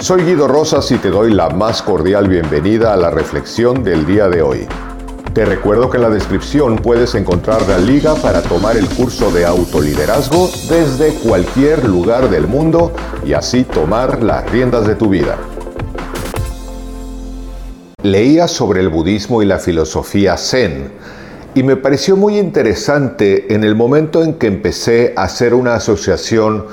Soy Guido Rosas y te doy la más cordial bienvenida a la reflexión del día de hoy. Te recuerdo que en la descripción puedes encontrar la liga para tomar el curso de autoliderazgo desde cualquier lugar del mundo y así tomar las riendas de tu vida. Leía sobre el budismo y la filosofía zen y me pareció muy interesante en el momento en que empecé a hacer una asociación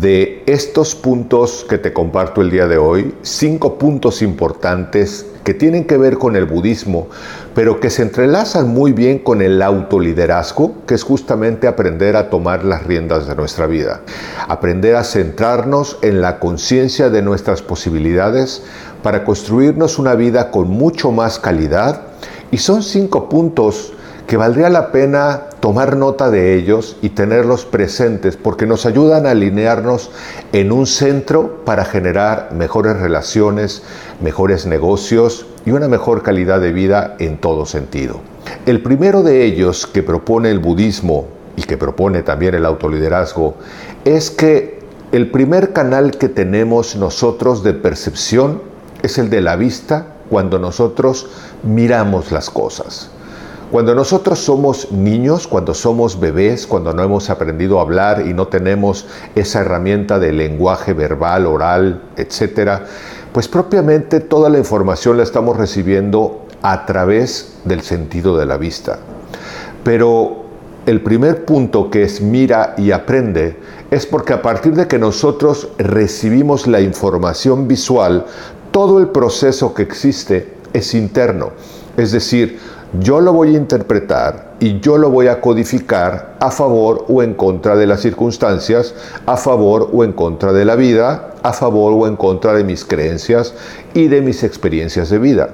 de estos puntos que te comparto el día de hoy, cinco puntos importantes que tienen que ver con el budismo, pero que se entrelazan muy bien con el autoliderazgo, que es justamente aprender a tomar las riendas de nuestra vida, aprender a centrarnos en la conciencia de nuestras posibilidades para construirnos una vida con mucho más calidad. Y son cinco puntos que valdría la pena tomar nota de ellos y tenerlos presentes porque nos ayudan a alinearnos en un centro para generar mejores relaciones, mejores negocios y una mejor calidad de vida en todo sentido. El primero de ellos que propone el budismo y que propone también el autoliderazgo es que el primer canal que tenemos nosotros de percepción es el de la vista cuando nosotros miramos las cosas. Cuando nosotros somos niños, cuando somos bebés, cuando no hemos aprendido a hablar y no tenemos esa herramienta de lenguaje verbal, oral, etcétera, pues propiamente toda la información la estamos recibiendo a través del sentido de la vista. Pero el primer punto que es mira y aprende es porque a partir de que nosotros recibimos la información visual, todo el proceso que existe es interno. Es decir, yo lo voy a interpretar y yo lo voy a codificar a favor o en contra de las circunstancias, a favor o en contra de la vida, a favor o en contra de mis creencias y de mis experiencias de vida.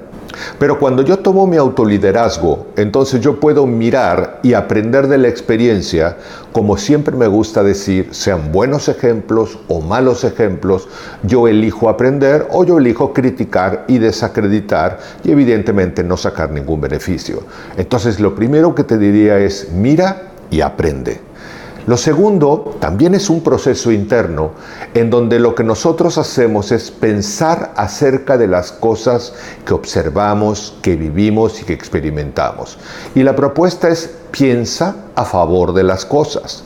Pero cuando yo tomo mi autoliderazgo, entonces yo puedo mirar y aprender de la experiencia, como siempre me gusta decir, sean buenos ejemplos o malos ejemplos, yo elijo aprender o yo elijo criticar y desacreditar y evidentemente no sacar ningún beneficio. Entonces lo primero que te diría es mira y aprende. Lo segundo también es un proceso interno en donde lo que nosotros hacemos es pensar acerca de las cosas que observamos, que vivimos y que experimentamos. Y la propuesta es piensa a favor de las cosas.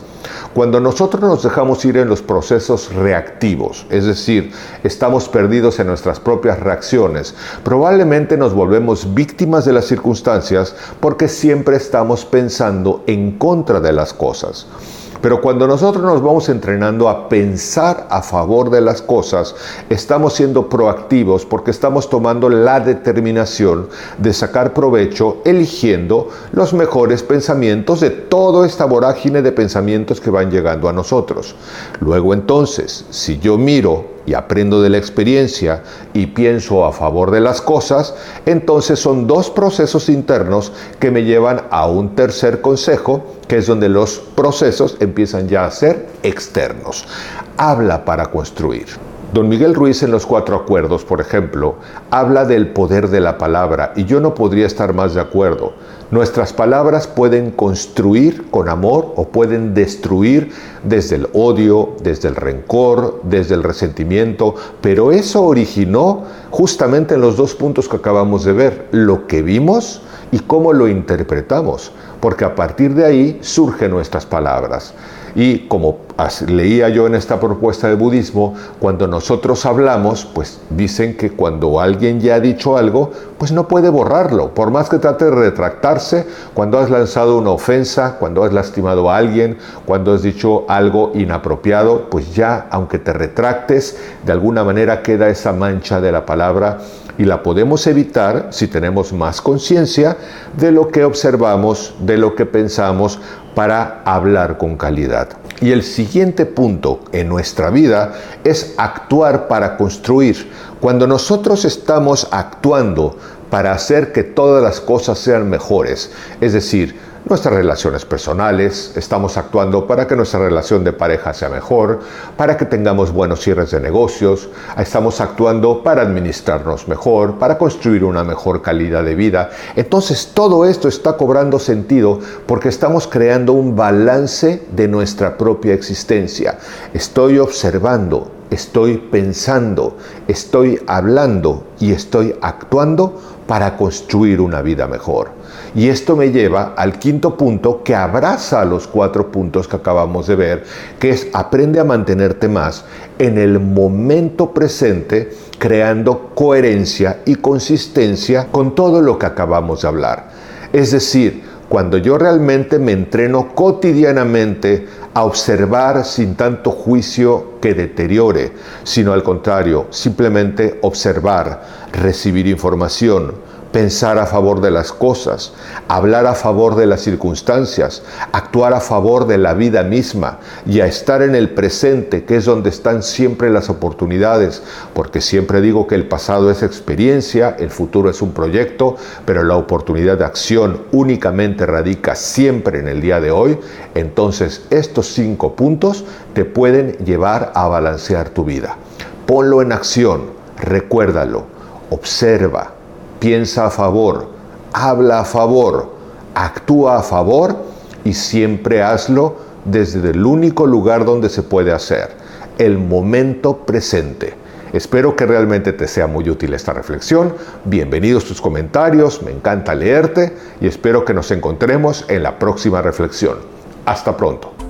Cuando nosotros nos dejamos ir en los procesos reactivos, es decir, estamos perdidos en nuestras propias reacciones, probablemente nos volvemos víctimas de las circunstancias porque siempre estamos pensando en contra de las cosas. Pero cuando nosotros nos vamos entrenando a pensar a favor de las cosas, estamos siendo proactivos porque estamos tomando la determinación de sacar provecho eligiendo los mejores pensamientos de toda esta vorágine de pensamientos que van llegando a nosotros. Luego entonces, si yo miro y aprendo de la experiencia y pienso a favor de las cosas, entonces son dos procesos internos que me llevan a un tercer consejo, que es donde los procesos empiezan ya a ser externos. Habla para construir. Don Miguel Ruiz en los cuatro acuerdos, por ejemplo, habla del poder de la palabra y yo no podría estar más de acuerdo. Nuestras palabras pueden construir con amor o pueden destruir desde el odio, desde el rencor, desde el resentimiento, pero eso originó justamente en los dos puntos que acabamos de ver, lo que vimos y cómo lo interpretamos, porque a partir de ahí surgen nuestras palabras. Y como leía yo en esta propuesta de budismo, cuando nosotros hablamos, pues dicen que cuando alguien ya ha dicho algo, pues no puede borrarlo, por más que trate de retractarse, cuando has lanzado una ofensa, cuando has lastimado a alguien, cuando has dicho algo inapropiado, pues ya, aunque te retractes, de alguna manera queda esa mancha de la palabra y la podemos evitar si tenemos más conciencia de lo que observamos, de lo que pensamos para hablar con calidad. Y el siguiente punto en nuestra vida es actuar para construir. Cuando nosotros estamos actuando para hacer que todas las cosas sean mejores, es decir, nuestras relaciones personales, estamos actuando para que nuestra relación de pareja sea mejor, para que tengamos buenos cierres de negocios, estamos actuando para administrarnos mejor, para construir una mejor calidad de vida. Entonces todo esto está cobrando sentido porque estamos creando un balance de nuestra propia existencia. Estoy observando estoy pensando, estoy hablando y estoy actuando para construir una vida mejor. Y esto me lleva al quinto punto que abraza los cuatro puntos que acabamos de ver, que es aprende a mantenerte más en el momento presente, creando coherencia y consistencia con todo lo que acabamos de hablar. Es decir, cuando yo realmente me entreno cotidianamente a observar sin tanto juicio que deteriore, sino al contrario, simplemente observar, recibir información, pensar a favor de las cosas, hablar a favor de las circunstancias, actuar a favor de la vida misma y a estar en el presente, que es donde están siempre las oportunidades, porque siempre digo que el pasado es experiencia, el futuro es un proyecto, pero la oportunidad de acción únicamente radica siempre en el día de hoy, entonces estos cinco puntos te pueden llevar a balancear tu vida. Ponlo en acción, recuérdalo, observa, piensa a favor, habla a favor, actúa a favor y siempre hazlo desde el único lugar donde se puede hacer, el momento presente. Espero que realmente te sea muy útil esta reflexión. Bienvenidos tus comentarios, me encanta leerte y espero que nos encontremos en la próxima reflexión. Hasta pronto.